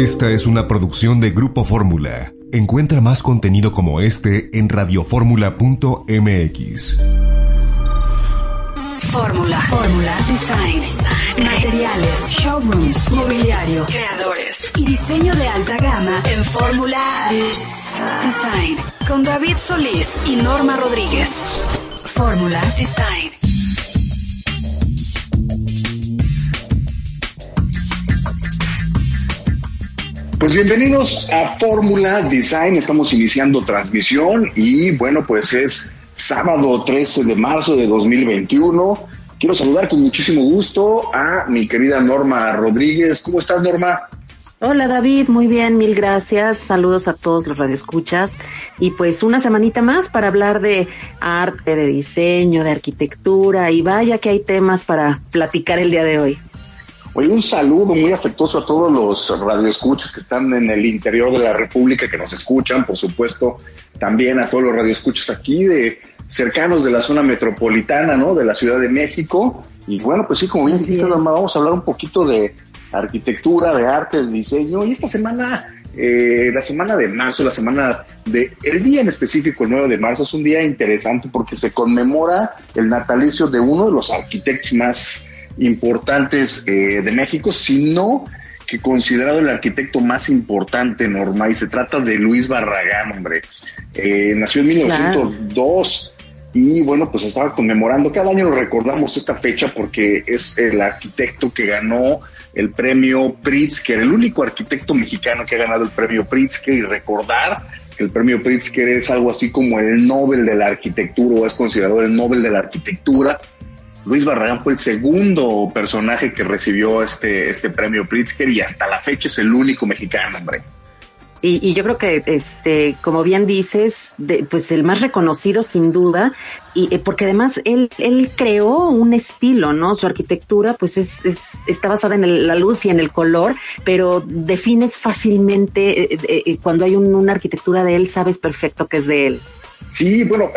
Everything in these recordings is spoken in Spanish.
Esta es una producción de Grupo Fórmula. Encuentra más contenido como este en radioformula.mx. Fórmula. Fórmula. Design. Materiales. Showrooms. Mobiliario. Creadores. Y diseño de alta gama en Fórmula Design. Con David Solís y Norma Rodríguez. Fórmula Design. Pues bienvenidos a Fórmula Design. Estamos iniciando transmisión y bueno, pues es sábado 13 de marzo de 2021. Quiero saludar con muchísimo gusto a mi querida Norma Rodríguez. ¿Cómo estás, Norma? Hola David, muy bien, mil gracias. Saludos a todos los radioescuchas. Y pues una semanita más para hablar de arte, de diseño, de arquitectura. Y vaya que hay temas para platicar el día de hoy. Hoy un saludo muy afectuoso a todos los radioescuchas que están en el interior de la República, que nos escuchan, por supuesto, también a todos los radioescuchas aquí de cercanos de la zona metropolitana, ¿no? De la Ciudad de México. Y bueno, pues sí, como bien dijiste, vamos a hablar un poquito de arquitectura, de arte, de diseño. Y esta semana, eh, la semana de marzo, la semana de, el día en específico, el 9 de marzo, es un día interesante porque se conmemora el natalicio de uno de los arquitectos más importantes eh, de México, sino que considerado el arquitecto más importante, Norma, y se trata de Luis Barragán, hombre. Eh, nació en 1902 y bueno, pues estaba conmemorando, cada año lo recordamos esta fecha porque es el arquitecto que ganó el premio Pritzker, el único arquitecto mexicano que ha ganado el premio Pritzker. Y recordar que el premio Pritzker es algo así como el Nobel de la arquitectura o es considerado el Nobel de la arquitectura Luis Barragán fue el segundo personaje que recibió este, este premio Pritzker y hasta la fecha es el único mexicano, hombre. Y, yo creo que, este, como bien dices, pues el más reconocido sin duda, y eh, porque además él, él creó un estilo, ¿no? Su arquitectura, pues es, es está basada en la luz y en el color, pero defines fácilmente, eh, eh, cuando hay una arquitectura de él, sabes perfecto que es de él. Sí, bueno,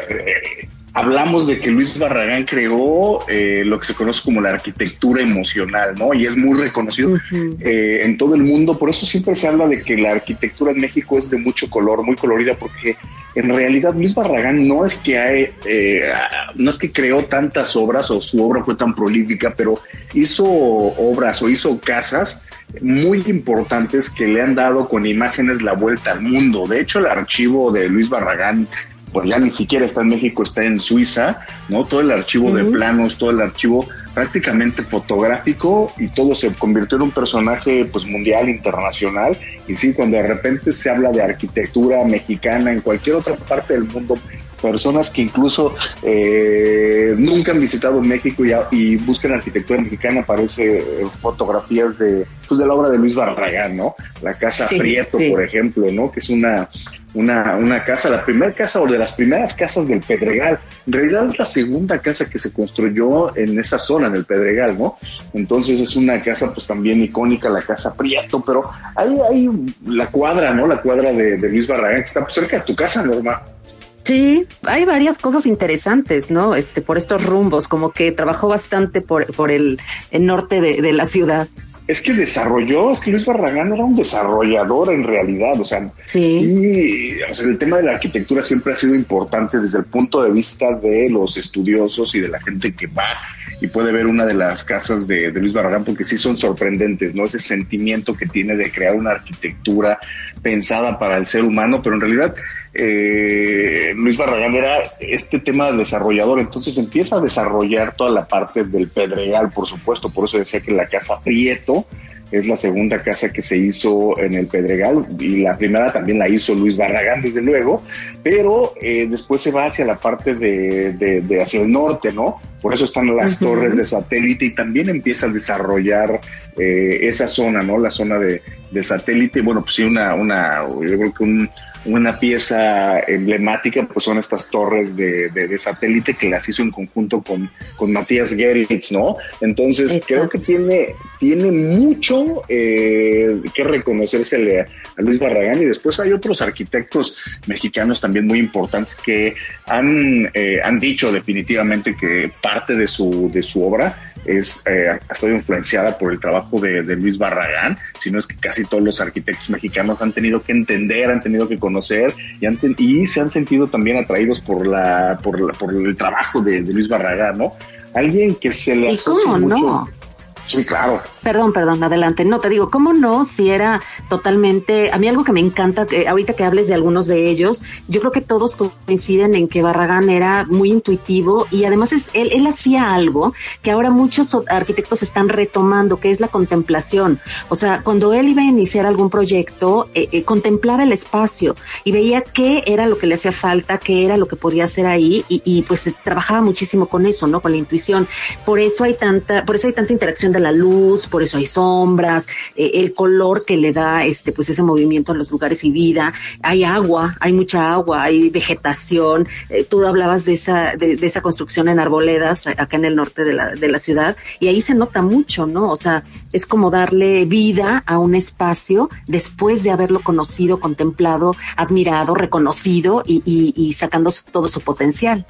hablamos de que Luis Barragán creó eh, lo que se conoce como la arquitectura emocional, ¿no? Y es muy reconocido eh, en todo el mundo. Por eso siempre se habla de que la arquitectura en México es de mucho color, muy colorida, porque en realidad Luis Barragán no es que hay, eh, no es que creó tantas obras o su obra fue tan prolífica, pero hizo obras o hizo casas muy importantes que le han dado con imágenes la vuelta al mundo. De hecho, el archivo de Luis Barragán pues ya ni siquiera está en México, está en Suiza, ¿no? Todo el archivo de planos, todo el archivo prácticamente fotográfico y todo se convirtió en un personaje pues mundial, internacional. Y sí, cuando de repente se habla de arquitectura mexicana en cualquier otra parte del mundo, personas que incluso eh, nunca han visitado México y, y, buscan arquitectura mexicana, aparece eh, fotografías de, pues, de la obra de Luis Barragán, ¿no? La Casa Prieto, por ejemplo, ¿no? Que es una, una, una casa, la primera casa o de las primeras casas del Pedregal. En realidad es la segunda casa que se construyó en esa zona, en el Pedregal, ¿no? Entonces es una casa pues también icónica, la Casa Prieto, pero ahí hay la cuadra, ¿no? La cuadra de, de Luis Barragán, que está pues, cerca de tu casa, Norma. Sí, hay varias cosas interesantes, ¿no? Este, por estos rumbos, como que trabajó bastante por, por el, norte de, la ciudad. Es que desarrolló, es que Luis Barragán era un desarrollador en realidad, o sea, sí. o sea, el tema de la arquitectura siempre ha sido importante desde el punto de vista de los estudiosos y de la gente que va y puede ver una de las casas de, de, Luis Barragán porque sí son sorprendentes, ¿no? Ese sentimiento que tiene de crear una arquitectura pensada para el ser humano, pero en realidad eh, Luis Barragán era este tema de desarrollador, entonces empieza a desarrollar toda la parte del Pedregal, por supuesto, por eso decía que la casa Prieto es la segunda casa que se hizo en el Pedregal y la primera también la hizo Luis Barragán, desde luego, pero eh, después se va hacia la parte de, hacia el norte, ¿no? Por eso están las torres de satélite y también empieza a desarrollar eh, esa zona, ¿no? La zona de, satélite, bueno, pues sí, una, una, yo creo que un una pieza emblemática pues son estas torres de, de, satélite que las hizo en conjunto con, con Matías Geritz, ¿no? Entonces creo que tiene, tiene mucho eh, que reconocerse a, Luis Barragán y después hay otros arquitectos mexicanos también muy importantes que han, eh, han dicho definitivamente que parte de su, de su obra es, eh, ha estado influenciada por el trabajo de, Luis Barragán, sino es que casi todos los arquitectos mexicanos han tenido que entender, han tenido que conocer y, y se han sentido también atraídos por, la, por, por el trabajo de, Luis Barragán, ¿no? Alguien que se le ¿Y cómo no? Sí, claro. Perdón, perdón, adelante. No, te digo, ¿cómo no? Si era totalmente, a mí algo que me encanta, que ahorita que hables de algunos de ellos, yo creo que todos coinciden en que Barragán era muy intuitivo y además es, él, él hacía algo que ahora muchos arquitectos están retomando, que es la contemplación. O sea, cuando él iba a iniciar algún proyecto, eh, eh, contemplaba el espacio y veía qué era lo que le hacía falta, qué era lo que podía hacer ahí y, y pues trabajaba muchísimo con eso, ¿no? Con la intuición. Por eso hay tanta, por eso hay tanta interacción de la luz, por eso hay sombras, eh, el color que le da este pues ese movimiento a los lugares y vida, hay agua, hay mucha agua, hay vegetación, eh, tú hablabas de esa de, esa construcción en arboledas acá en el norte de la, de la ciudad y ahí se nota mucho, ¿no? O sea, es como darle vida a un espacio después de haberlo conocido, contemplado, admirado, reconocido y, y sacando todo su potencial.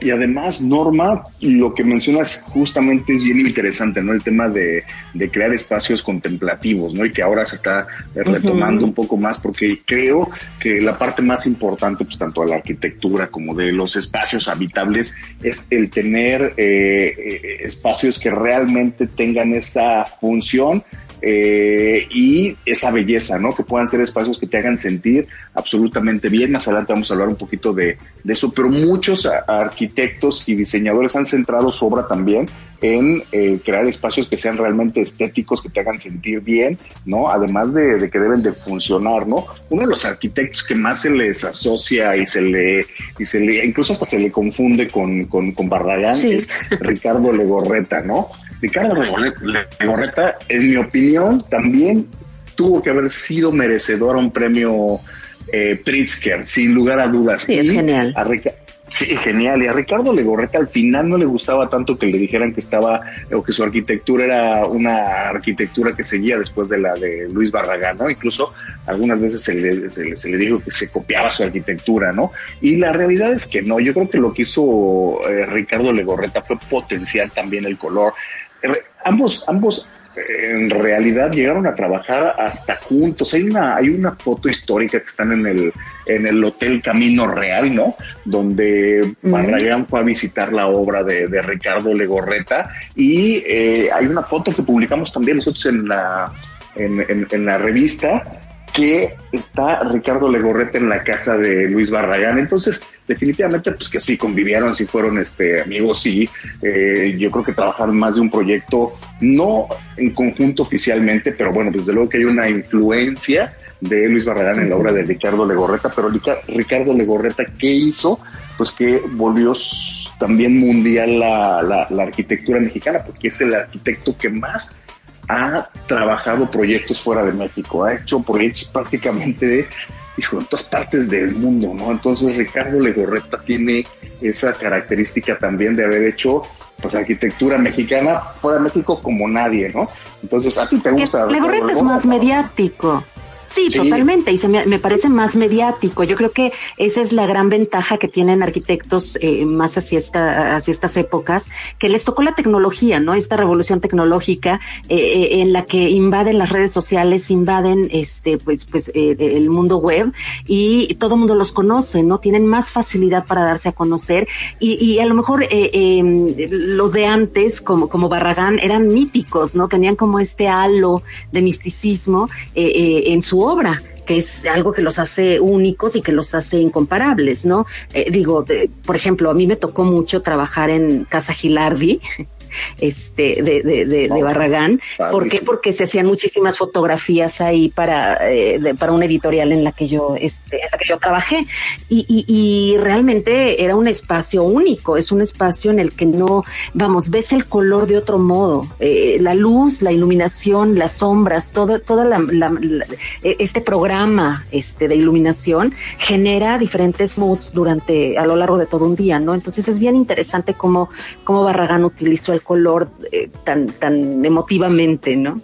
Y además, Norma, lo que mencionas justamente es bien interesante, ¿no? El tema de, crear espacios contemplativos, ¿no? Y que ahora se está retomando un poco más, porque creo que la parte más importante, pues tanto de la arquitectura como de los espacios habitables, es el tener eh, eh, espacios que realmente tengan esa función eh, y esa belleza, ¿no? Que puedan ser espacios que te hagan sentir absolutamente bien. Más adelante vamos a hablar un poquito de, eso, pero muchos arquitectos y diseñadores han centrado su obra también en eh, crear espacios que sean realmente estéticos, que te hagan sentir bien, ¿no? Además de, que deben de funcionar, ¿no? Uno de los arquitectos que más se les asocia y se le, y se le, incluso hasta se le confunde con, con, con Barragán es Ricardo Legorreta, ¿no? Ricardo Legorreta, en mi opinión, también tuvo que haber sido merecedor a un premio eh, Pritzker, sin lugar a dudas. Sí, es genial. sí, genial. Y a Ricardo Legorreta al final no le gustaba tanto que le dijeran que estaba, o que su arquitectura era una arquitectura que seguía después de la de Luis Barragán, ¿no? Incluso algunas veces se le, se le, dijo que se copiaba su arquitectura, ¿no? Y la realidad es que no. Yo creo que lo que hizo eh, Ricardo Legorreta fue potenciar también el color ambos, ambos en realidad llegaron a trabajar hasta juntos. Hay una, hay una foto histórica que están en el, en el Hotel Camino Real, ¿no? Donde Barragán fue a visitar la obra de, Ricardo Legorreta y eh, hay una foto que publicamos también nosotros en la, en, en la revista que está Ricardo Legorreta en la casa de Luis Barragán. Entonces, definitivamente, pues que sí convivieron, sí fueron este, amigos, sí. Eh, yo creo que trabajaron más de un proyecto, no en conjunto oficialmente, pero bueno, desde luego que hay una influencia de Luis Barragán en la obra de Ricardo Legorreta, pero Ricardo Legorreta, ¿qué hizo? Pues que volvió también mundial la, la arquitectura mexicana, porque es el arquitecto que más ha trabajado proyectos fuera de México, ha hecho proyectos prácticamente de, en todas partes del mundo, ¿no? Entonces Ricardo Legorreta tiene esa característica también de haber hecho pues arquitectura mexicana fuera de México como nadie, ¿no? Entonces, ¿a ti te gusta? Legorreta es más mediático. Sí, totalmente, y se me, parece más mediático. Yo creo que esa es la gran ventaja que tienen arquitectos eh, más hacia, esta, hacia estas épocas, que les tocó la tecnología, ¿no? Esta revolución tecnológica eh, eh, en la que invaden las redes sociales, invaden este, pues, pues, el mundo web y todo el mundo los conoce, ¿no? Tienen más facilidad para darse a conocer y, y a lo mejor em, los de antes, como, como Barragán, eran míticos, ¿no? Tenían como este halo de misticismo en su obra que es algo que los hace únicos y que los hace incomparables, ¿no? Eh, digo, por ejemplo, a mí me tocó mucho trabajar en Casa Gilardi, este, de, de, de, Barragán. ¿Por qué? Porque se hacían muchísimas fotografías ahí para, eh, para una editorial en la que yo, este, en la que yo trabajé. Y, y, y, realmente era un espacio único, es un espacio en el que no, vamos, ves el color de otro modo, eh, la luz, la iluminación, las sombras, todo, toda la, e, este programa este, de iluminación genera diferentes moods durante, a lo largo de todo un día, ¿no? Entonces es bien interesante cómo, cómo Barragán utilizó el color eh, tan, tan emotivamente, ¿no?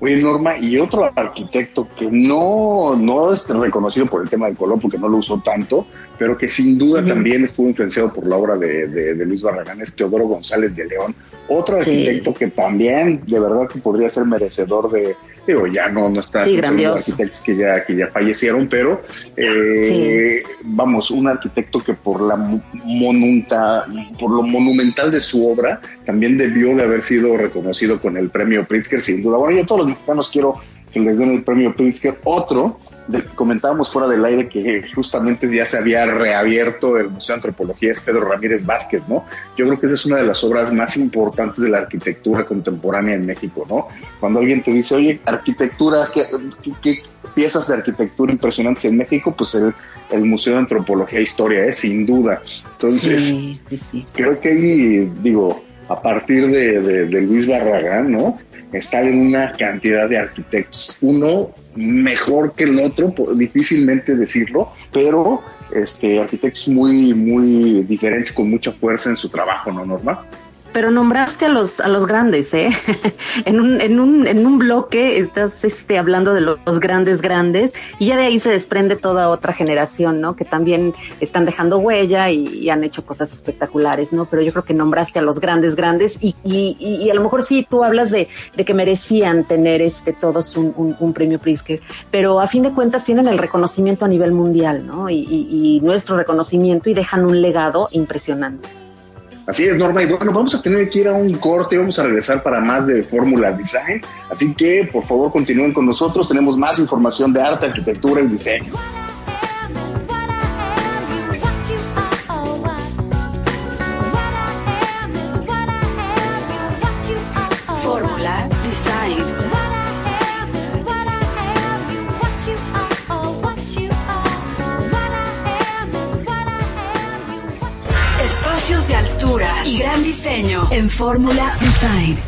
Oye, Norma, y otro arquitecto que no, no es reconocido por el tema del color porque no lo usó tanto, pero que sin duda también estuvo influenciado por la obra de, de, Luis Barragán, es Teodoro González de León. Otro arquitecto que también de verdad que podría ser merecedor de, digo, ya no, no está sí, arquitectos que ya, que ya fallecieron, pero eh, vamos, un arquitecto que por la monunta, por lo monumental de su obra, también debió de haber sido reconocido con el premio Pritzker, sin duda. Bueno, yo a todos los mexicanos quiero que les den el premio Pritzker. Otro comentábamos fuera del aire que justamente ya se había reabierto el Museo de Antropología, es Pedro Ramírez Vázquez, ¿no? Yo creo que esa es una de las obras más importantes de la arquitectura contemporánea en México, ¿no? Cuando alguien te dice, oye, arquitectura, ¿qué, piezas de arquitectura impresionantes en México? Pues el, Museo de Antropología e Historia, es ¿eh? sin duda. Entonces, sí, sí, sí. creo que ahí, digo, a partir de, Luis Barragán, ¿no? en una cantidad de arquitectos, uno mejor que el otro, difícilmente decirlo, pero este, arquitectos muy, muy diferentes, con mucha fuerza en su trabajo, ¿no, Norma? Pero nombraste a los, a los grandes, ¿eh? en, un, en, un, en un bloque estás este, hablando de los grandes, grandes, y ya de ahí se desprende toda otra generación, ¿no? Que también están dejando huella y, han hecho cosas espectaculares, ¿no? Pero yo creo que nombraste a los grandes, grandes, y, y, y a lo mejor sí tú hablas de, de que merecían tener este todos un, un, premio Pritzker, pero a fin de cuentas tienen el reconocimiento a nivel mundial, ¿no? Y nuestro reconocimiento y dejan un legado impresionante. Así es, Norma. Y bueno, vamos a tener que ir a un corte, vamos a regresar para más de Fórmula Design. Así que, por favor, continúen con nosotros. Tenemos más información de arte, arquitectura y diseño. Gran diseño en Fórmula Design.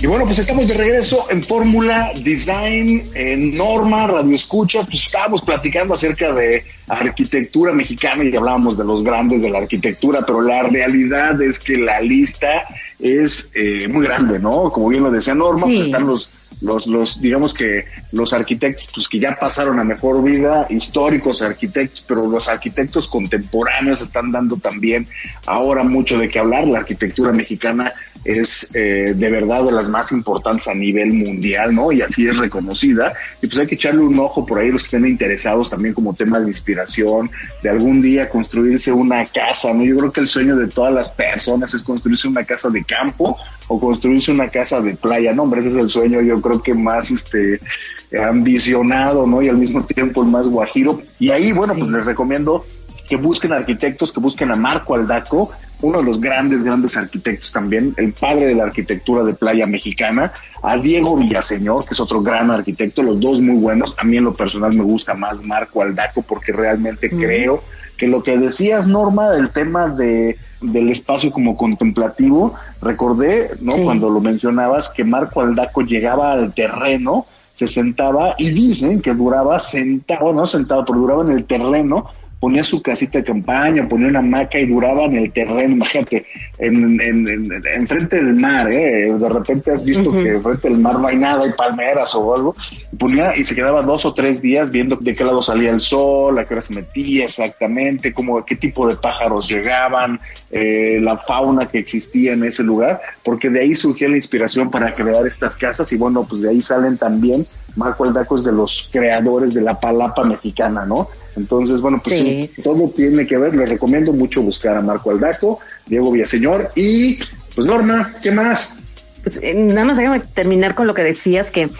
Y bueno, pues estamos de regreso en Fórmula Design, en Norma, Radio Escucha. Pues estábamos platicando acerca de arquitectura mexicana y hablábamos de los grandes de la arquitectura, pero la realidad es que la lista es eh, muy grande, ¿no? Como bien lo decía Norma, pues están los los, los, digamos que los arquitectos pues, que ya pasaron a mejor vida, históricos arquitectos, pero los arquitectos contemporáneos están dando también ahora mucho de qué hablar. La arquitectura mexicana es eh, de verdad de las más importantes a nivel mundial, ¿no? Y así es reconocida. Y pues hay que echarle un ojo por ahí los que estén interesados también como tema de inspiración, de algún día construirse una casa, ¿no? Yo creo que el sueño de todas las personas es construirse una casa de campo o construirse una casa de playa, ¿no? Hombre, ese es el sueño, yo creo que más este ambicionado, ¿no? Y al mismo tiempo el más guajiro. Y ahí, bueno, pues les recomiendo que busquen arquitectos, que busquen a Marco Aldaco, uno de los grandes, grandes arquitectos también, el padre de la arquitectura de playa mexicana, a Diego Villaseñor, que es otro gran arquitecto, los dos muy buenos. A mí en lo personal me gusta más Marco Aldaco porque realmente creo que lo que decías, Norma, del tema de del espacio como contemplativo, recordé, ¿no? Cuando lo mencionabas, que Marco Aldaco llegaba al terreno, se sentaba y dicen que duraba sentado, no sentado, pero duraba en el terreno ponía su casita de campaña, ponía una hamaca y duraba en el terreno, imagínate, en, en, frente del mar, ¿eh? de repente has visto que frente del mar no hay nada, hay palmeras o algo, y ponía y se quedaba dos o tres días viendo de qué lado salía el sol, a qué hora se metía exactamente, cómo, qué tipo de pájaros llegaban, eh, la fauna que existía en ese lugar, porque de ahí surgió la inspiración para crear estas casas y bueno, pues de ahí salen también Marco Aldaco es de los creadores de la palapa mexicana, ¿no? Entonces, bueno, pues todo tiene que ver. Les recomiendo mucho buscar a Marco Aldaco, Diego Villaseñor y, pues, Norma, ¿qué más? Pues, eh, nada más déjame terminar con lo que decías, que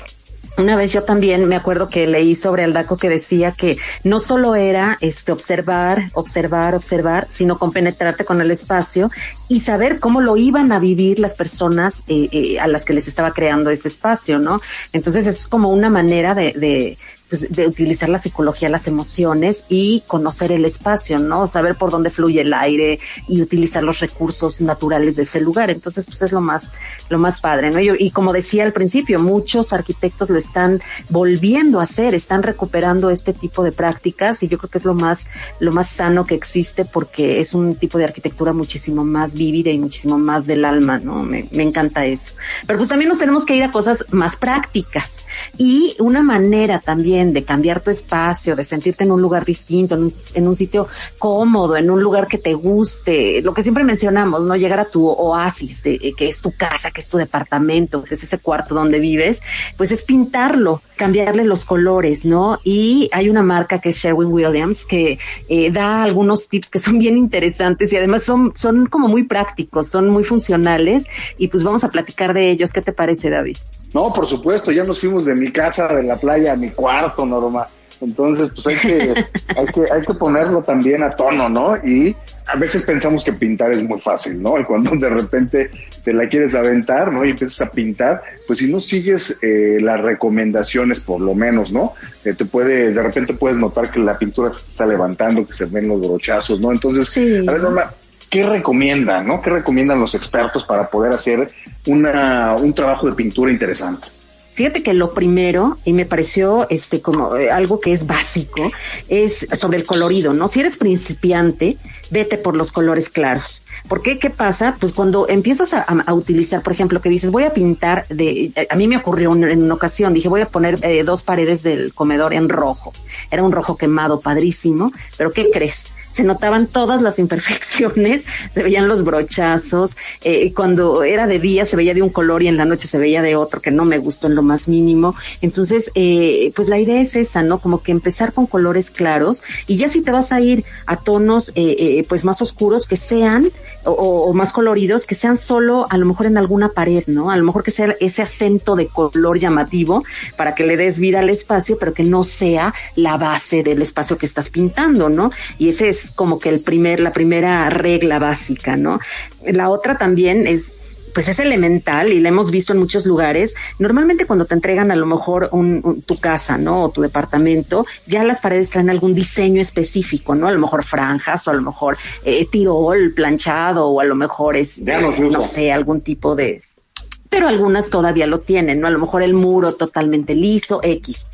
una vez yo también me acuerdo que leí sobre Aldaco que decía que no solo era este observar, observar, observar, sino compenetrarte con el espacio y saber cómo lo iban a vivir las personas eh, eh, a las que les estaba creando ese espacio, ¿no? Entonces es como una manera de, de pues, de utilizar la psicología, las emociones y conocer el espacio, ¿no? Saber por dónde fluye el aire y utilizar los recursos naturales de ese lugar. Entonces, pues es lo más, lo más padre, ¿no? y como decía al principio, muchos arquitectos lo están volviendo a hacer, están recuperando este tipo de prácticas y yo creo que es lo más, lo más sano que existe porque es un tipo de arquitectura muchísimo más vívida y muchísimo más del alma, ¿no? Me, me encanta eso. Pero pues también nos tenemos que ir a cosas más prácticas y una manera también de cambiar tu espacio, de sentirte en un lugar distinto, en un, sitio cómodo, en un lugar que te guste, lo que siempre mencionamos, ¿no? Llegar a tu oasis, de, que es tu casa, que es tu departamento, que es ese cuarto donde vives, pues es pintarlo, cambiarle los colores, ¿no? Y hay una marca que es Sherwin Williams que eh, da algunos tips que son bien interesantes y además son, son como muy prácticos, son muy funcionales y pues vamos a platicar de ellos. ¿Qué te parece, David? No, por supuesto, ya nos fuimos de mi casa, de la playa, a mi cuarto, Norma. Entonces, pues hay que, hay que, hay que ponerlo también a tono, ¿no? Y a veces pensamos que pintar es muy fácil, ¿no? Y cuando de repente te la quieres aventar, ¿no? Y empiezas a pintar, pues si no sigues eh, las recomendaciones, por lo menos, ¿no? Eh, te puede, de repente puedes notar que la pintura se está levantando, que se ven los brochazos, ¿no? Entonces, a ver, Norma, ¿qué recomiendan, no? ¿Qué recomiendan los expertos para poder hacer una, un trabajo de pintura interesante? Fíjate que lo primero, y me pareció este como eh, algo que es básico, es sobre el colorido, ¿no? Si eres principiante, vete por los colores claros. ¿Por qué? ¿Qué pasa? Pues cuando empiezas a, utilizar, por ejemplo, que dices, voy a pintar de, a mí me ocurrió en una ocasión, dije, voy a poner eh, dos paredes del comedor en rojo. Era un rojo quemado, padrísimo, pero ¿qué crees? Se notaban todas las imperfecciones, se veían los brochazos, eh, cuando era de día se veía de un color y en la noche se veía de otro que no me gustó en lo más mínimo. Entonces, eh, pues la idea es esa, ¿no? Como que empezar con colores claros y ya si te vas a ir a tonos eh, eh pues más oscuros que sean o, o, más coloridos, que sean solo a lo mejor en alguna pared, ¿no? A lo mejor que sea ese acento de color llamativo para que le des vida al espacio, pero que no sea la base del espacio que estás pintando, ¿no? Y ese es como que el primer, la primera regla básica, ¿no? La otra también es pues es elemental y la hemos visto en muchos lugares. Normalmente cuando te entregan a lo mejor un, tu casa, ¿no? O tu departamento, ya las paredes traen algún diseño específico, ¿no? A lo mejor franjas o a lo mejor eh, tirol planchado o a lo mejor es, no sé, algún tipo de... Pero algunas todavía lo tienen, ¿no? A lo mejor el muro totalmente liso, X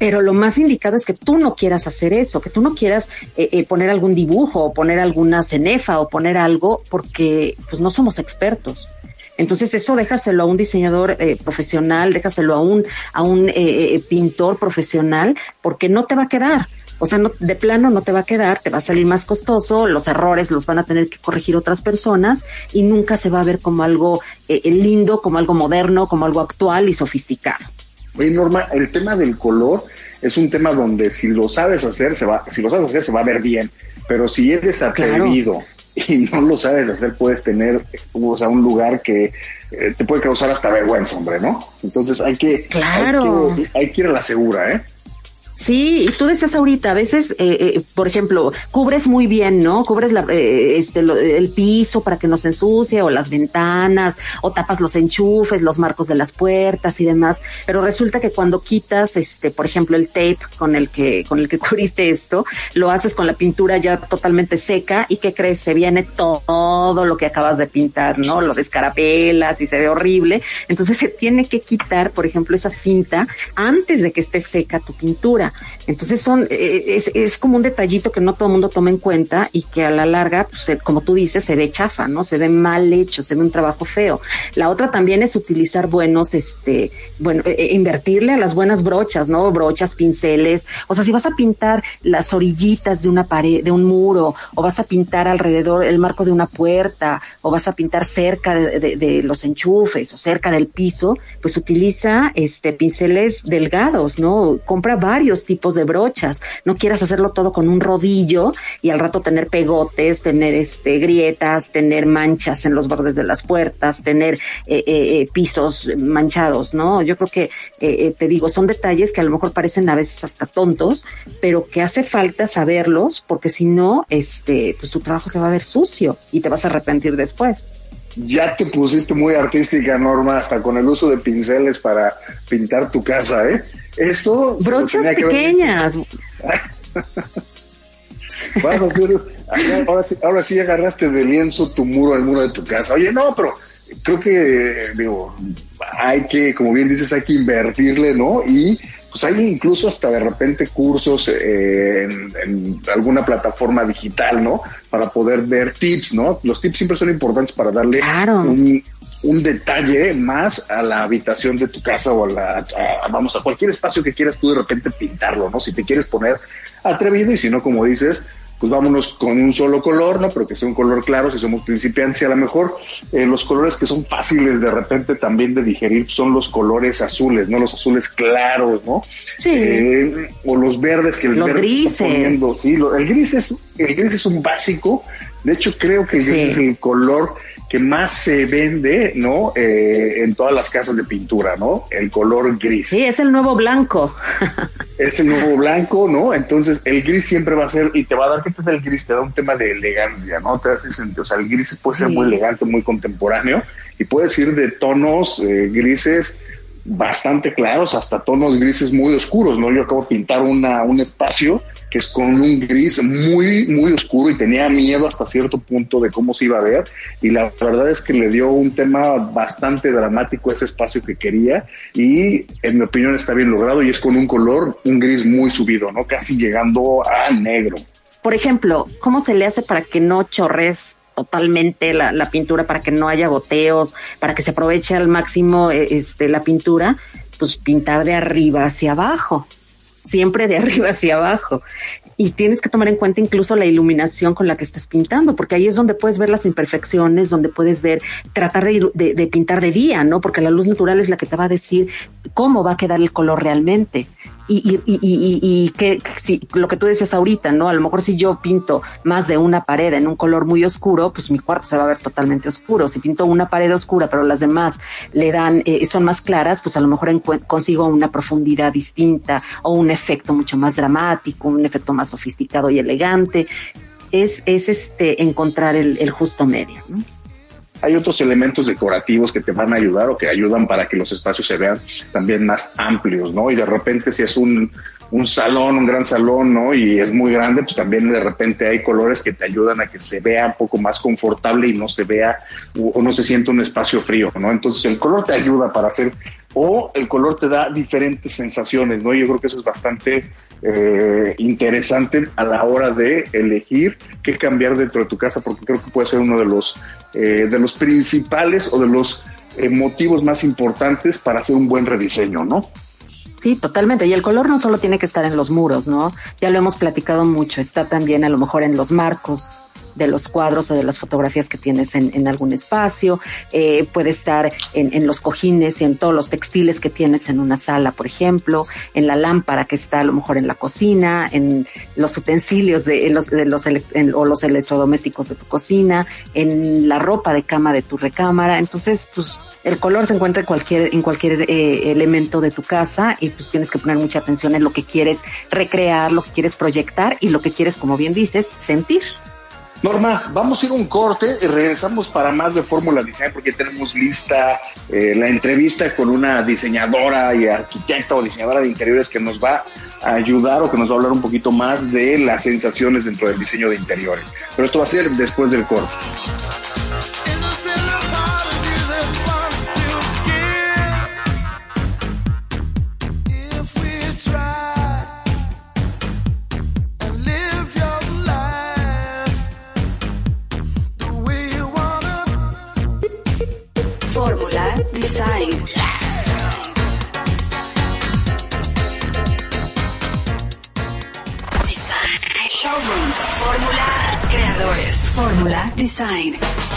pero lo más indicado es que tú no quieras hacer eso, que tú no quieras eh, eh, poner algún dibujo o poner alguna cenefa o poner algo porque pues no somos expertos. Entonces eso déjaselo a un diseñador eh, profesional, déjaselo a un, a un pintor profesional porque no te va a quedar. O sea, no, de plano no te va a quedar, te va a salir más costoso, los errores los van a tener que corregir otras personas y nunca se va a ver como algo lindo, como algo moderno, como algo actual y sofisticado. Oye, Norma, el tema del color es un tema donde si lo sabes hacer, se va, si lo sabes hacer, se va a ver bien. Pero si eres atrevido y no lo sabes hacer, puedes tener o sea, un lugar que eh, te puede causar hasta vergüenza, hombre, ¿no? Entonces hay que, claro. hay que, hay que ir a la segura, ¿eh? Sí, y tú decías ahorita, a veces, eh, eh, por ejemplo, cubres muy bien, ¿no? Cubres la, eh, este, el piso para que no se ensucie, o las ventanas, o tapas los enchufes, los marcos de las puertas y demás. Pero resulta que cuando quitas, este, por ejemplo, el tape con el que, con el que cubriste esto, lo haces con la pintura ya totalmente seca y ¿qué crees? Se viene todo lo que acabas de pintar, ¿no? Lo descarapelas y se ve horrible. Entonces se tiene que quitar, por ejemplo, esa cinta antes de que esté seca tu pintura. Entonces son, eh, es, es, como un detallito que no todo el mundo toma en cuenta y que a la larga, pues, como tú dices, se ve chafa, ¿no? Se ve mal hecho, se ve un trabajo feo. La otra también es utilizar buenos, este, bueno, eh, eh, invertirle a las buenas brochas, ¿no? Brochas, pinceles. O sea, si vas a pintar las orillitas de una pared, de un muro, o vas a pintar alrededor el marco de una puerta, o vas a pintar cerca de, de los enchufes o cerca del piso, pues utiliza, este, pinceles delgados, ¿no? Compra varios tipos de brochas. No quieras hacerlo todo con un rodillo y al rato tener pegotes, tener este grietas, tener manchas en los bordes de las puertas, tener eh, eh, eh pisos manchados, ¿no? Yo creo que te digo, son detalles que a lo mejor parecen a veces hasta tontos, pero que hace falta saberlos porque si no, este, pues tu trabajo se va a ver sucio y te vas a arrepentir después. Ya te pusiste muy artística, Norma, hasta con el uso de pinceles para pintar tu casa, ¿eh? Eso. Brochas pequeñas. Vas a hacer. Ahora sí, ahora sí agarraste de lienzo tu muro al muro de tu casa. Oye, no, pero creo que, digo, hay que, como bien dices, hay que invertirle, ¿no? Y pues hay incluso hasta de repente cursos eh, en, alguna plataforma digital, ¿no? Para poder ver tips, ¿no? Los tips siempre son importantes para darle un, un, detalle más a la habitación de tu casa o a la, vamos, a cualquier espacio que quieras tú de repente pintarlo, ¿no? Si te quieres poner atrevido y si no, como dices, pues vámonos con un solo color, ¿no? Pero que sea un color claro si somos principiantes y a lo mejor eh, los colores que son fáciles de repente también de digerir son los colores azules, ¿no? Los azules claros, ¿no? Sí. Eh, o los verdes que el los verde grises. Está poniendo. Sí, el gris es el gris es un básico. De hecho, creo que es el color que más se vende, ¿no? Eh, en todas las casas de pintura, ¿no? El color gris. Sí, es el nuevo blanco. es el nuevo blanco, ¿no? Entonces el gris siempre va a ser, y te va a dar, ¿qué te da el gris? Te da un tema de elegancia, ¿no? Te hace o sea, el gris puede ser muy elegante, muy contemporáneo, y puedes ir de tonos eh, grises bastante claros hasta tonos grises muy oscuros, ¿no? Yo acabo de pintar una, un espacio que es con un gris muy, muy oscuro y tenía miedo hasta cierto punto de cómo se iba a ver. Y la verdad es que le dio un tema bastante dramático a ese espacio que quería y en mi opinión está bien logrado y es con un color, un gris muy subido, ¿no? Casi llegando a negro. Por ejemplo, ¿cómo se le hace para que no chorres totalmente la, pintura para que no haya goteos, para que se aproveche al máximo este, la pintura, pues pintar de arriba hacia abajo siempre de arriba hacia abajo. Y tienes que tomar en cuenta incluso la iluminación con la que estás pintando, porque ahí es donde puedes ver las imperfecciones, donde puedes ver, tratar de, de, pintar de día, ¿no? Porque la luz natural es la que te va a decir cómo va a quedar el color realmente y, y, y, y, que si lo que tú decías ahorita, ¿no? A lo mejor si yo pinto más de una pared en un color muy oscuro, pues mi cuarto se va a ver totalmente oscuro. Si pinto una pared oscura, pero las demás le dan, eh, son más claras, pues a lo mejor consigo una profundidad distinta o un efecto mucho más dramático, un efecto más sofisticado y elegante. Es, es este encontrar el, el justo medio, ¿no? Hay otros elementos decorativos que te van a ayudar o que ayudan para que los espacios se vean también más amplios, ¿no? Y de repente si es un, un salón, un gran salón, ¿no? Y es muy grande, pues también de repente hay colores que te ayudan a que se vea un poco más confortable y no se vea o no se sienta un espacio frío, ¿no? Entonces el color te ayuda para hacer, o el color te da diferentes sensaciones, ¿no? Yo creo que eso es bastante eh, interesante a la hora de elegir qué cambiar dentro de tu casa, porque creo que puede ser uno de los, eh, de los principales o de los eh, motivos más importantes para hacer un buen rediseño, ¿no? Sí, totalmente. Y el color no solo tiene que estar en los muros, ¿no? Ya lo hemos platicado mucho, está también a lo mejor en los marcos de los cuadros o de las fotografías que tienes en, en algún espacio, eh, puede estar en, en, los cojines y en todos los textiles que tienes en una sala, por ejemplo, en la lámpara que está a lo mejor en la cocina, en los utensilios de, los, de los o los electrodomésticos de tu cocina, en la ropa de cama de tu recámara. Entonces, pues el color se encuentra en cualquier, en cualquier eh, elemento de tu casa y pues tienes que poner mucha atención en lo que quieres recrear, lo que quieres proyectar y lo que quieres, como bien dices, sentir. Norma, vamos a ir un corte y regresamos para más de Fórmula Design porque tenemos lista eh, la entrevista con una diseñadora y arquitecta o diseñadora de interiores que nos va a ayudar o que nos va a hablar un poquito más de las sensaciones dentro del diseño de interiores. Pero esto va a ser después del corte. Design.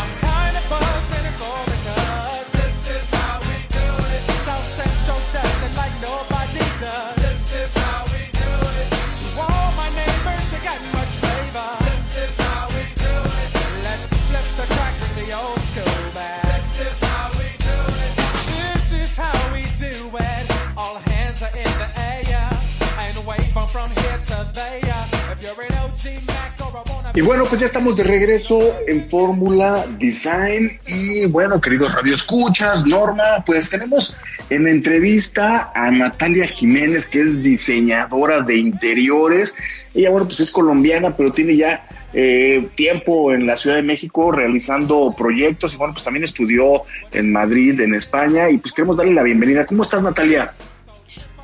Bueno, pues ya estamos de regreso en Fórmula Design. Y bueno, queridos radioescuchas, Norma, pues tenemos en entrevista a Natalia Jiménez, que es diseñadora de interiores. Ella, bueno, pues es colombiana, pero tiene ya eh, tiempo en la Ciudad de México realizando proyectos. Y bueno, pues también estudió en Madrid, en España. Y pues queremos darle la bienvenida. ¿Cómo estás, Natalia?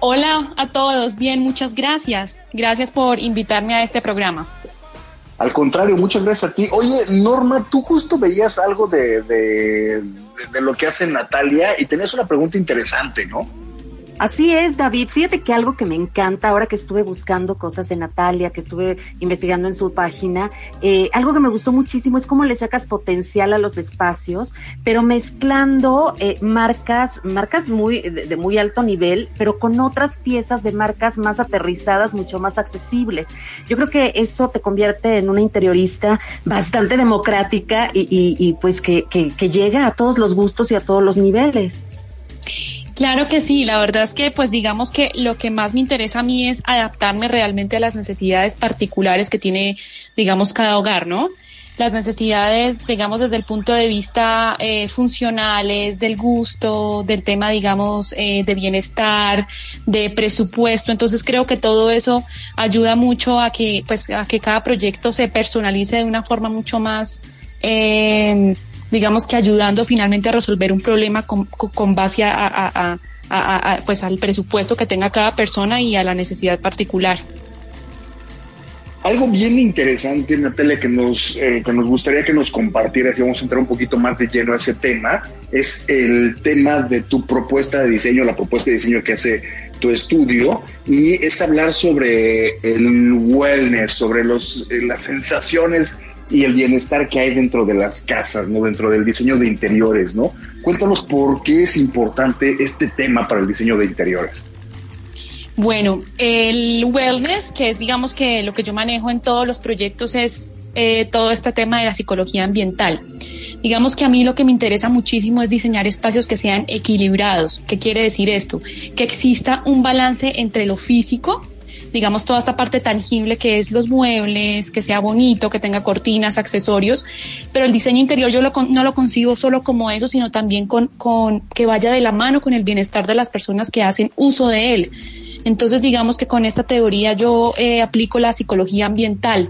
Hola a todos, bien, muchas gracias. Gracias por invitarme a este programa. Al contrario, muchas gracias a ti. Oye, Norma, tú justo veías algo de, de, de, lo que hace Natalia y tenías una pregunta interesante, ¿no? Así es, David. Fíjate que algo que me encanta ahora que estuve buscando cosas de Natalia, que estuve investigando en su página, eh, algo que me gustó muchísimo es cómo le sacas potencial a los espacios, pero mezclando eh, marcas, marcas muy de, muy alto nivel, pero con otras piezas de marcas más aterrizadas, mucho más accesibles. Yo creo que eso te convierte en una interiorista bastante democrática y, y, y pues que, que, que llega a todos los gustos y a todos los niveles. Claro que sí, la verdad es que pues digamos que lo que más me interesa a mí es adaptarme realmente a las necesidades particulares que tiene, digamos, cada hogar, ¿no? Las necesidades, digamos, desde el punto de vista eh, funcionales, del gusto, del tema, digamos, eh, de bienestar, de presupuesto. Entonces creo que todo eso ayuda mucho a que, pues, a que cada proyecto se personalice de una forma mucho más eh, digamos que ayudando finalmente a resolver un problema con, con base a, pues al presupuesto que tenga cada persona y a la necesidad particular. Algo bien interesante, Natalia, que nos, eh, que nos gustaría que nos compartieras y vamos a entrar un poquito más de lleno a ese tema, es el tema de tu propuesta de diseño, la propuesta de diseño que hace tu estudio, y es hablar sobre el wellness, sobre los, eh, las sensaciones y el bienestar que hay dentro de las casas, ¿no? Dentro del diseño de interiores, ¿no? Cuéntanos por qué es importante este tema para el diseño de interiores. Bueno, el wellness, que es digamos que lo que yo manejo en todos los proyectos es eh, todo este tema de la psicología ambiental. Digamos que a mí lo que me interesa muchísimo es diseñar espacios que sean equilibrados. ¿Qué quiere decir esto? Que exista un balance entre lo físico, digamos, toda esta parte tangible que es los muebles, que sea bonito, que tenga cortinas, accesorios, pero el diseño interior yo no lo concibo solo como eso, sino también con, con que vaya de la mano con el bienestar de las personas que hacen uso de él. Entonces, digamos que con esta teoría yo eh, aplico la psicología ambiental,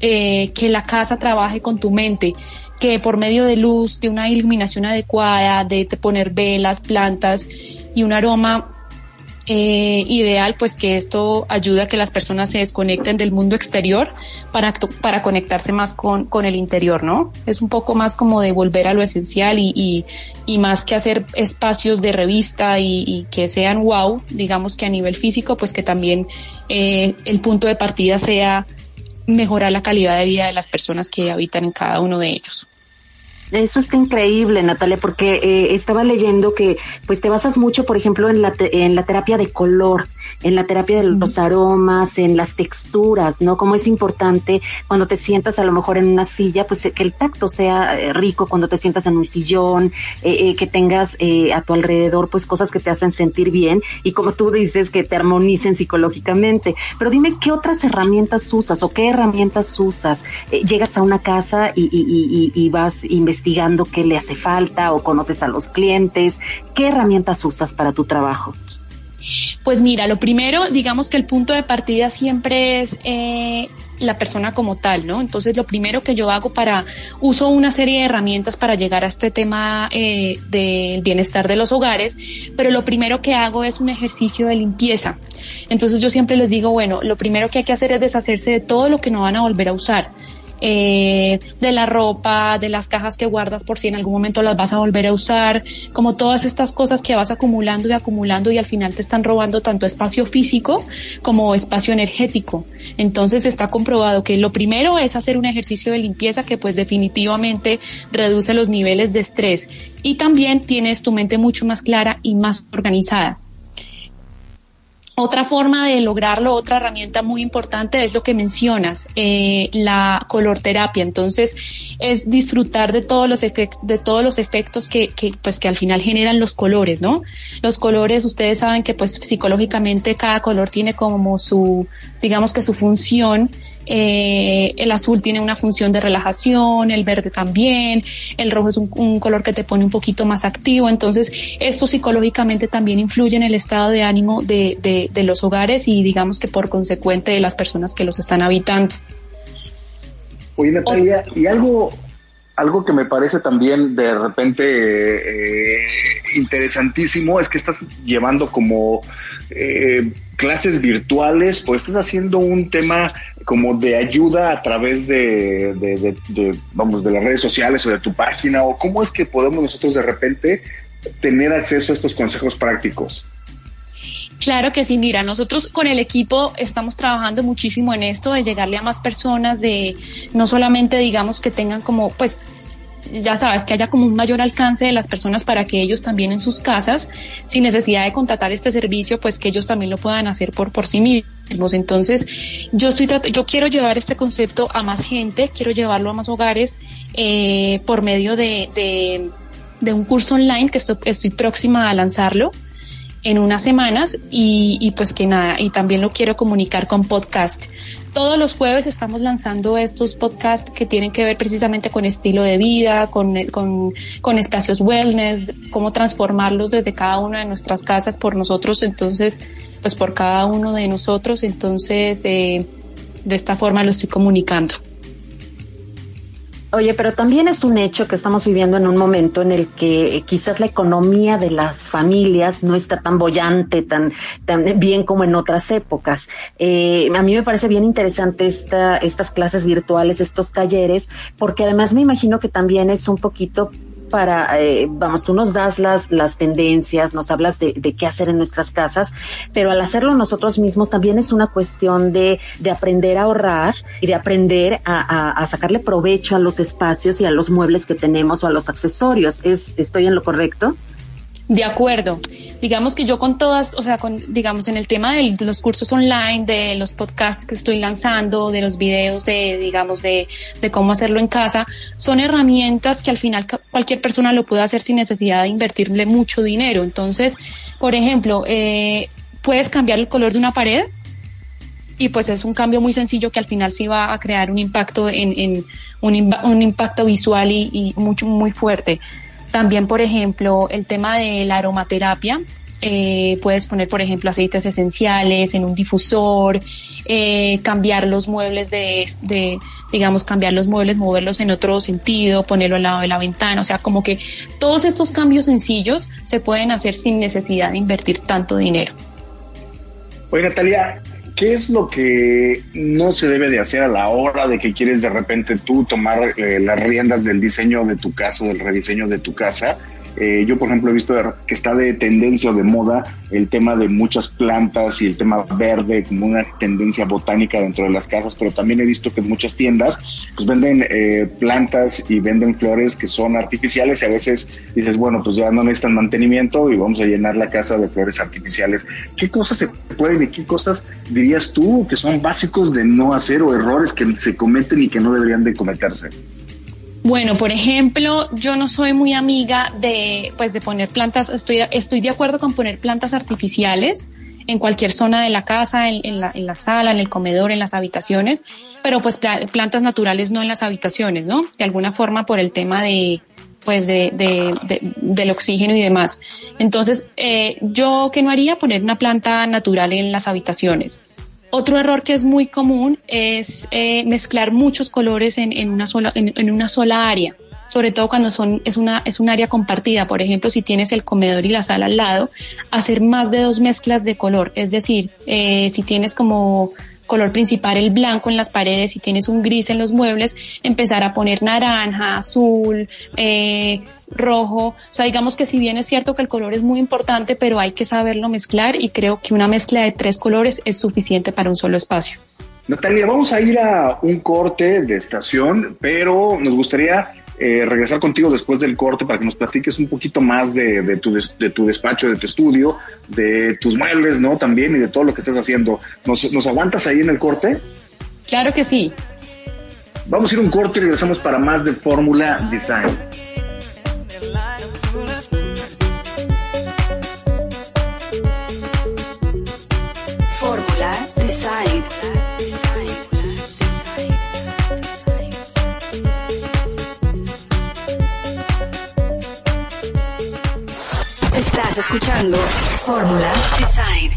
eh, que la casa trabaje con tu mente, que por medio de luz, de una iluminación adecuada, de poner velas, plantas y un aroma eh, ideal, pues que esto ayuda a que las personas se desconecten del mundo exterior para, para conectarse más con, con el interior, ¿no? Es un poco más como de volver a lo esencial y, y, y más que hacer espacios de revista y, y, que sean wow, digamos que a nivel físico, pues que también eh, el punto de partida sea mejorar la calidad de vida de las personas que habitan en cada uno de ellos. Eso está increíble, Natalia, porque eh, estaba leyendo que pues te basas mucho, por ejemplo, en la, en la terapia de color en la terapia de los aromas, en las texturas, ¿no? Como es importante cuando te sientas a lo mejor en una silla, pues que el tacto sea eh, rico cuando te sientas en un sillón, eh, eh, que tengas a tu alrededor pues cosas que te hacen sentir bien y como tú dices, que te armonicen psicológicamente. Pero dime, ¿qué otras herramientas usas o qué herramientas usas? llegas a una casa y, y, y vas investigando qué le hace falta o conoces a los clientes. ¿Qué herramientas usas para tu trabajo? Pues mira, lo primero, digamos que el punto de partida siempre es eh, la persona como tal, ¿no? Entonces lo primero que yo hago para, uso una serie de herramientas para llegar a este tema eh, del bienestar de los hogares, pero lo primero que hago es un ejercicio de limpieza. Entonces yo siempre les digo, bueno, lo primero que hay que hacer es deshacerse de todo lo que no van a volver a usar eh, de la ropa, de las cajas que guardas por si en algún momento las vas a volver a usar, como todas estas cosas que vas acumulando y acumulando y al final te están robando tanto espacio físico como espacio energético. Entonces está comprobado que lo primero es hacer un ejercicio de limpieza que pues definitivamente reduce los niveles de estrés y también tienes tu mente mucho más clara y más organizada. Otra forma de lograrlo, otra herramienta muy importante es lo que mencionas, eh, la color terapia. Entonces, es disfrutar de todos los de todos los efectos que, que, pues, que al final generan los colores, ¿no? Los colores, ustedes saben que, pues, psicológicamente cada color tiene como su, digamos que su función eh, el azul tiene una función de relajación, el verde también, el rojo es un, color que te pone un poquito más activo, entonces esto psicológicamente también influye en el estado de ánimo de, de los hogares y digamos que por consecuente de las personas que los están habitando. Oye, Natalia, y algo, algo que me parece también de repente eh, interesantísimo es que estás llevando como eh, clases virtuales o estás haciendo un tema como de ayuda a través de, de, vamos, de las redes sociales o de tu página o cómo es que podemos nosotros de repente tener acceso a estos consejos prácticos. Claro que sí, mira, nosotros con el equipo estamos trabajando muchísimo en esto, de llegarle a más personas, de no solamente digamos que tengan como, pues ya sabes, que haya como un mayor alcance de las personas para que ellos también en sus casas, sin necesidad de contratar este servicio, pues que ellos también lo puedan hacer por, por sí mismos. Entonces, yo estoy yo quiero llevar este concepto a más gente, quiero llevarlo a más hogares eh, por medio de, de, de, un curso online que estoy, estoy próxima a lanzarlo en unas semanas y, pues que nada, y también lo quiero comunicar con podcast. Todos los jueves estamos lanzando estos podcasts que tienen que ver precisamente con estilo de vida, con, con, con espacios wellness, cómo transformarlos desde cada una de nuestras casas por nosotros, entonces, pues por cada uno de nosotros, entonces, eh, de esta forma lo estoy comunicando. Oye, pero también es un hecho que estamos viviendo en un momento en el que quizás la economía de las familias no está tan bollante, tan, tan bien como en otras épocas. Eh, a mí me parece bien interesante esta, estas clases virtuales, estos talleres, porque además me imagino que también es un poquito para, eh, vamos, tú nos das las, las tendencias, nos hablas de, de, qué hacer en nuestras casas, pero al hacerlo nosotros mismos también es una cuestión de, de aprender a ahorrar y de aprender a, a, a, sacarle provecho a los espacios y a los muebles que tenemos o a los accesorios. ¿Es, ¿Estoy en lo correcto? De acuerdo. Digamos que yo con todas, o sea, con, digamos, en el tema de los cursos online, de los podcasts que estoy lanzando, de los videos de, digamos, de, de cómo hacerlo en casa, son herramientas que al final cualquier persona lo puede hacer sin necesidad de invertirle mucho dinero. Entonces, por ejemplo, eh, puedes cambiar el color de una pared y pues es un cambio muy sencillo que al final sí va a crear un impacto en, en un, un impacto visual y, y mucho, muy fuerte. También, por ejemplo, el tema de la aromaterapia. Eh, puedes poner, por ejemplo, aceites esenciales en un difusor, eh, cambiar los muebles de, de, digamos, cambiar los muebles, moverlos en otro sentido, ponerlo al lado de la ventana. O sea, como que todos estos cambios sencillos se pueden hacer sin necesidad de invertir tanto dinero. Oye, Natalia, ¿qué es lo que no se debe de hacer a la hora de que quieres de repente tú tomar eh, las riendas del diseño de tu casa, del rediseño de tu casa? Eh, yo, por ejemplo, he visto que está de tendencia o de moda el tema de muchas plantas y el tema verde como una tendencia botánica dentro de las casas, pero también he visto que muchas tiendas pues venden eh, plantas y venden flores que son artificiales y a veces dices, bueno, pues ya no necesitan mantenimiento y vamos a llenar la casa de flores artificiales. ¿Qué cosas se pueden y qué cosas dirías tú que son básicos de no hacer o errores que se cometen y que no deberían de cometerse? Bueno, por ejemplo, yo no soy muy amiga de, pues, de poner plantas. Estoy, estoy de acuerdo con poner plantas artificiales en cualquier zona de la casa, en, la, sala, en el comedor, en las habitaciones, pero pues plantas naturales no en las habitaciones, ¿no? De alguna forma por el tema de, pues de, de, de, del oxígeno y demás. Entonces, eh, yo que no haría poner una planta natural en las habitaciones. Otro error que es muy común es eh, mezclar muchos colores en, en una sola, en, una sola área, sobre todo cuando son, es, una, es un área compartida. Por ejemplo, si tienes el comedor y la sala al lado, hacer más de dos mezclas de color. Es decir, eh, si tienes como color principal el blanco en las paredes, si tienes un gris en los muebles, empezar a poner naranja, azul, eh, rojo. O sea, digamos que si bien es cierto que el color es muy importante, pero hay que saberlo mezclar y creo que una mezcla de tres colores es suficiente para un solo espacio. Natalia, vamos a ir a un corte de estación, pero nos gustaría eh, regresar contigo después del corte para que nos platiques un poquito más de, de, tu, de tu despacho, de tu estudio, de tus muebles, ¿no? También y de todo lo que estás haciendo. ¿Nos, ¿Nos aguantas ahí en el corte? Claro que sí. Vamos a ir un corte y regresamos para más de. Fórmula Design. Escuchando Fórmula Design.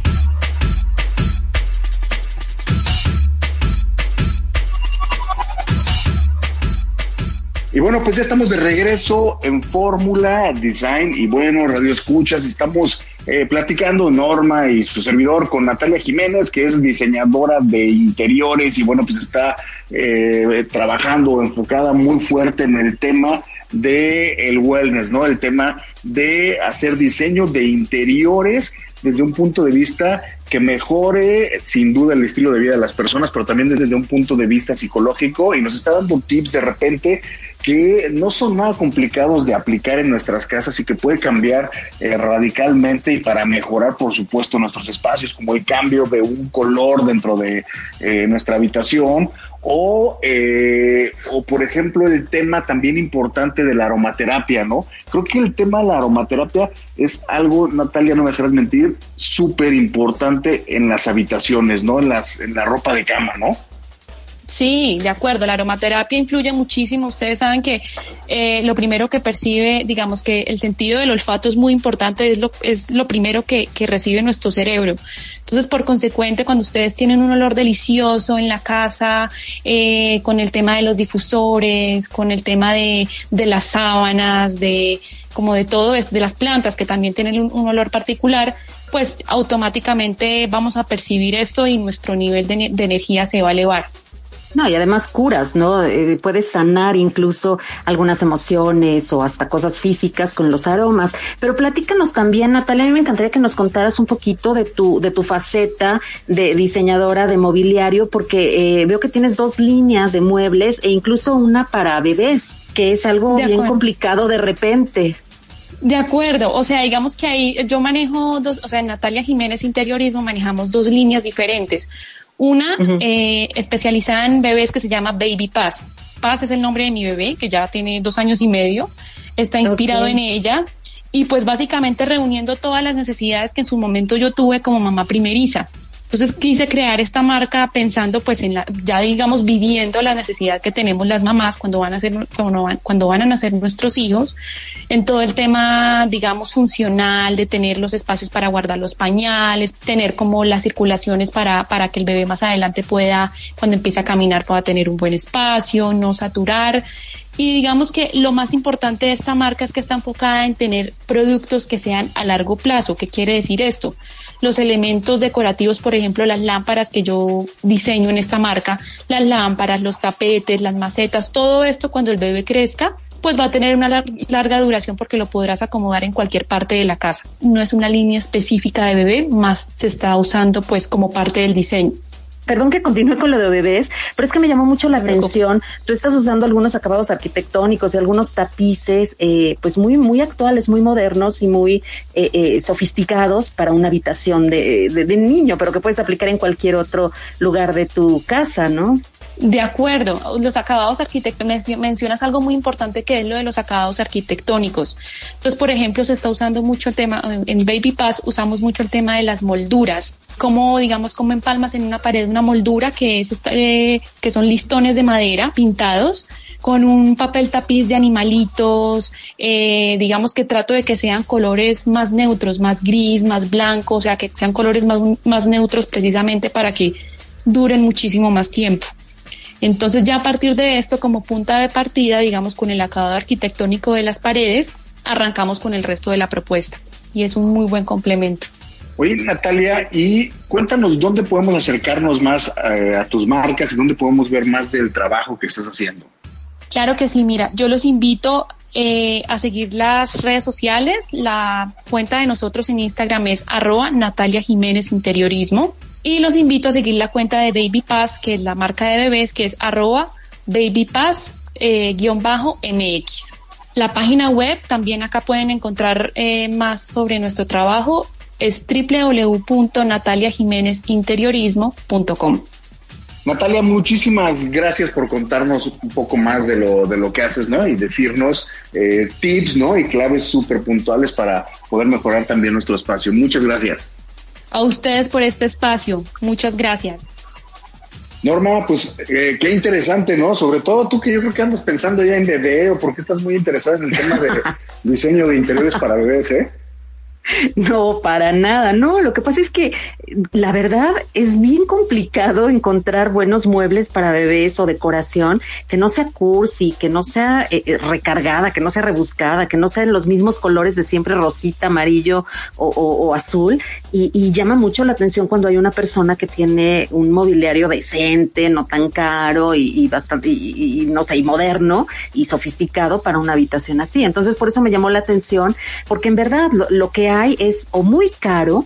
Y bueno, pues ya estamos de regreso en Fórmula Design y bueno, Radio Escuchas, estamos eh, platicando Norma y su servidor con Natalia Jiménez, que es diseñadora de interiores y bueno, pues está eh, trabajando enfocada muy fuerte en el tema de el wellness, ¿no? El tema de hacer diseño de interiores desde un punto de vista que mejore sin duda el estilo de vida de las personas, pero también desde un punto de vista psicológico y nos está dando tips de repente que no son nada complicados de aplicar en nuestras casas y que puede cambiar eh, radicalmente y para mejorar, por supuesto, nuestros espacios, como el cambio de un color dentro de eh, nuestra habitación o, eh, o por ejemplo el tema también importante de la aromaterapia, ¿no? Creo que el tema de la aromaterapia es algo, Natalia, no me dejarás mentir, súper importante en las habitaciones, ¿no? En, las, en la ropa de cama, ¿no? Sí, de acuerdo. La aromaterapia influye muchísimo. Ustedes saben que eh, lo primero que percibe, digamos que el sentido del olfato es muy importante, es lo, es lo primero que, que recibe nuestro cerebro. Entonces, por consecuente, cuando ustedes tienen un olor delicioso en la casa, eh, con el tema de los difusores, con el tema de, de las sábanas, de como de todo, de las plantas que también tienen un, olor particular, pues automáticamente vamos a percibir esto y nuestro nivel de energía se va a elevar. No, y además curas, ¿no? Eh, puedes sanar incluso algunas emociones o hasta cosas físicas con los aromas. Pero platícanos también, Natalia, a mí me encantaría que nos contaras un poquito de tu, de tu faceta de diseñadora de mobiliario, porque eh, veo que tienes dos líneas de muebles e incluso una para bebés, que es algo bien complicado de repente. De acuerdo, o sea, digamos que ahí yo manejo dos, o sea, en Natalia Jiménez Interiorismo manejamos dos líneas diferentes. Una eh, especializada en bebés que se llama Baby Paz. Paz es el nombre de mi bebé, que ya tiene dos años y medio. Está inspirado en ella y pues básicamente reuniendo todas las necesidades que en su momento yo tuve como mamá primeriza. Entonces quise crear esta marca pensando pues en la, ya digamos viviendo la necesidad que tenemos las mamás cuando van a ser, cuando van, cuando van a nacer nuestros hijos, en todo el tema digamos funcional de tener los espacios para guardar los pañales, tener como las circulaciones para, para que el bebé más adelante pueda, cuando empiece a caminar pueda tener un buen espacio, no saturar. Y digamos que lo más importante de esta marca es que está enfocada en tener productos que sean a largo plazo. ¿Qué quiere decir esto? los elementos decorativos, por ejemplo, las lámparas que yo diseño en esta marca, las lámparas, los tapetes, las macetas, todo esto cuando el bebé crezca, pues va a tener una larga duración porque lo podrás acomodar en cualquier parte de la casa. No es una línea específica de bebé, más se está usando pues como parte del diseño perdón que continúe con lo de bebés, pero es que me llamó mucho la atención. Tú estás usando algunos acabados arquitectónicos y algunos tapices, eh, pues muy, muy actuales, muy modernos y muy eh, eh, sofisticados para una habitación de, de, de niño, pero que puedes aplicar en cualquier otro lugar de tu casa, ¿no? De acuerdo, los acabados arquitectónicos, mencionas algo muy importante que es lo de los acabados arquitectónicos. Entonces, por ejemplo, se está usando mucho el tema, en Baby Pass usamos mucho el tema de las molduras, como digamos, como empalmas en una pared una moldura que es eh, que son listones de madera pintados con un papel tapiz de animalitos, eh, digamos que trato de que sean colores más neutros, más gris, más blanco, o sea, que sean colores más neutros precisamente para que duren muchísimo más tiempo. Entonces ya a partir de esto, como punta de partida, digamos, con el acabado arquitectónico de las paredes, arrancamos con el resto de la propuesta y es un muy buen complemento. Oye, Natalia, y cuéntanos dónde podemos acercarnos más eh, a tus marcas y dónde podemos ver más del trabajo que estás haciendo. Claro que sí, mira, yo los invito eh, a seguir las redes sociales. La cuenta de nosotros en Instagram es arroba Natalia Jiménez Interiorismo. Y los invito a seguir la cuenta de Baby Pass, que es la marca de bebés, que es arroba Baby Pass eh. La página web, también acá pueden encontrar eh, más sobre nuestro trabajo, es www.nataliajiménezinteriorismo.com. Natalia, muchísimas gracias por contarnos un poco más de lo, de lo que haces, ¿no? Y decirnos eh, tips, ¿no? Y claves súper puntuales para poder mejorar también nuestro espacio. Muchas gracias. A ustedes por este espacio. Muchas gracias. Norma, pues eh, qué interesante, ¿no? Sobre todo tú que yo creo que andas pensando ya en bebé o porque estás muy interesada en el tema de diseño de interiores para bebés, ¿eh? No, para nada. No, lo que pasa es que la verdad es bien complicado encontrar buenos muebles para bebés o decoración que no sea cursi, que no sea eh, eh, recargada, que no sea rebuscada, que no sean los mismos colores de siempre rosita, amarillo o, azul. Y, llama mucho la atención cuando hay una persona que tiene un mobiliario decente, no tan caro y, bastante, y, no sé, y moderno y sofisticado para una habitación así. Entonces, por eso me llamó la atención, porque en verdad lo, lo que hay es o muy caro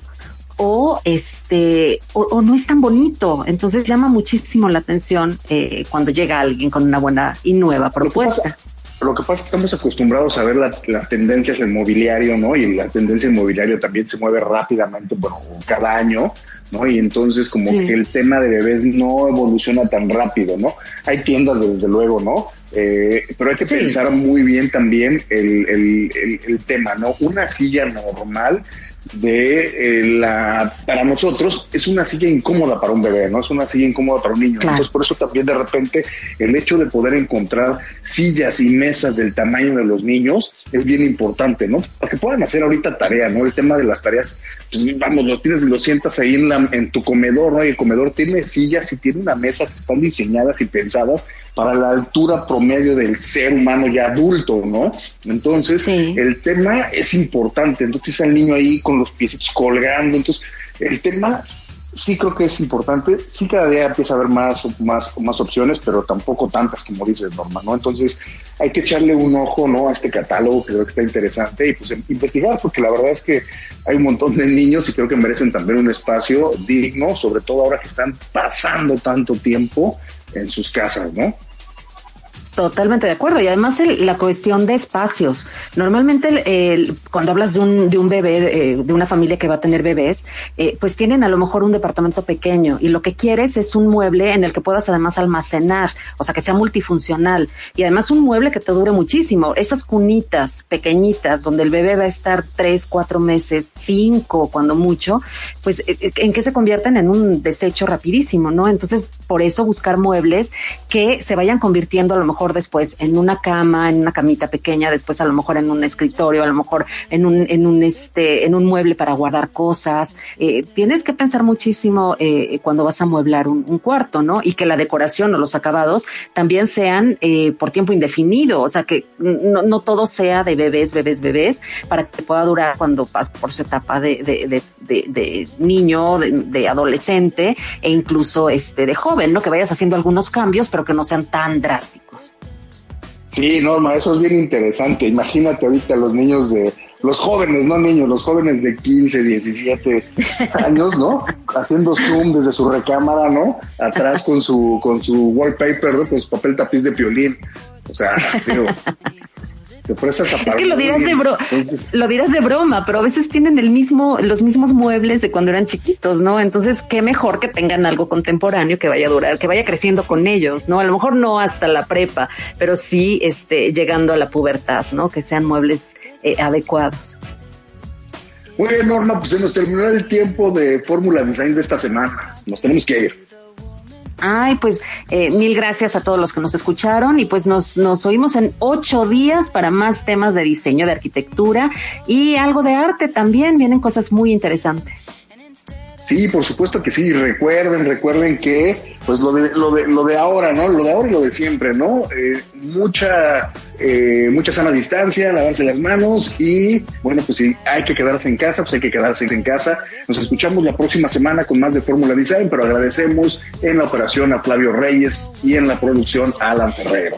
o este o, no es tan bonito. Entonces llama muchísimo la atención eh, cuando llega alguien con una buena y nueva propuesta lo que pasa, es que estamos acostumbrados a ver las tendencias en mobiliario, ¿no? Y la tendencia en mobiliario también se mueve rápidamente, bueno, cada año, ¿no? Y entonces como que el tema de bebés no evoluciona tan rápido, ¿no? Hay tiendas, desde luego, ¿no? Eh, pero hay que pensar muy bien también el, el, el, tema, ¿no? Una silla normal de eh, la para nosotros es una silla incómoda para un bebé, no es una silla incómoda para un niño. Entonces, por eso también de repente el hecho de poder encontrar sillas y mesas del tamaño de los niños es bien importante, ¿no? Para que puedan hacer ahorita tarea, ¿no? El tema de las tareas, pues vamos, lo tienes y lo sientas ahí en, la, en tu comedor, ¿no? Y el comedor tiene sillas y tiene una mesa que están diseñadas y pensadas para la altura promedio del ser humano ya adulto, ¿no? Entonces, el tema es importante. Entonces, el niño ahí con los piecitos colgando. Entonces, el tema sí creo que es importante. Sí, cada día empieza a haber más, más, más opciones, pero tampoco tantas como dices, Norma, ¿no? Entonces, hay que echarle un ojo, ¿no? A este catálogo que creo que está interesante y pues investigar, porque la verdad es que hay un montón de niños y creo que merecen también un espacio digno, sobre todo ahora que están pasando tanto tiempo en sus casas, ¿no? Totalmente de acuerdo. Y además la cuestión de espacios. Normalmente cuando hablas de un, de un bebé, eh, de una familia que va a tener bebés, eh, pues tienen a lo mejor un departamento pequeño y lo que quieres es un mueble en el que puedas además almacenar, o sea, que sea multifuncional. Y además un mueble que te dure muchísimo. Esas cunitas pequeñitas donde el bebé va a estar tres, cuatro meses, cinco cuando mucho, pues eh, en qué se convierten en un desecho rapidísimo, ¿no? Entonces, por eso buscar muebles que se vayan convirtiendo a lo mejor después en una cama, en una camita pequeña, después a lo mejor en un escritorio, a lo mejor en un, en un, este, en un mueble para guardar cosas. Eh, tienes que pensar muchísimo eh, cuando vas a mueblar un, cuarto, ¿no? Y que la decoración o los acabados también sean eh, por tiempo indefinido, o sea, que no, no, todo sea de bebés, bebés, bebés, para que pueda durar cuando pasa por su etapa de, de, de, de niño, de, adolescente e incluso este de joven, ¿no? Que vayas haciendo algunos cambios, pero que no sean tan drásticos. Sí, Norma, eso es bien interesante. Imagínate ahorita los niños de, los jóvenes, no niños, los jóvenes de 15, 17 años, ¿no? Haciendo zoom desde su recámara, ¿no? Atrás con su, con su wallpaper, ¿no? Con su papel tapiz de piolín. O sea, digo, es que lo dirás de lo dirás de broma, pero a veces tienen el mismo, los mismos muebles de cuando eran chiquitos, ¿no? Entonces, qué mejor que tengan algo contemporáneo que vaya a durar, que vaya creciendo con ellos, ¿no? A lo mejor no hasta la prepa, pero sí este, llegando a la pubertad, ¿no? Que sean muebles eh, adecuados. Muy bien, Norma, pues se nos terminó el tiempo de Fórmula Design de esta semana. Nos tenemos que ir. Ay, pues eh, mil gracias a todos los que nos escucharon y pues nos, nos oímos en ocho días para más temas de diseño, de arquitectura y algo de arte también. Vienen cosas muy interesantes. Sí, por supuesto que sí. Recuerden, recuerden que, pues lo de, lo de, lo de ahora, ¿no? Lo de ahora y lo de siempre, ¿no? Eh, mucha, eh, mucha sana distancia, lavarse las manos y, bueno, pues si hay que quedarse en casa, pues hay que quedarse en casa. Nos escuchamos la próxima semana con más de Fórmula Design, pero agradecemos en la operación a Flavio Reyes y en la producción a Alan Ferrero.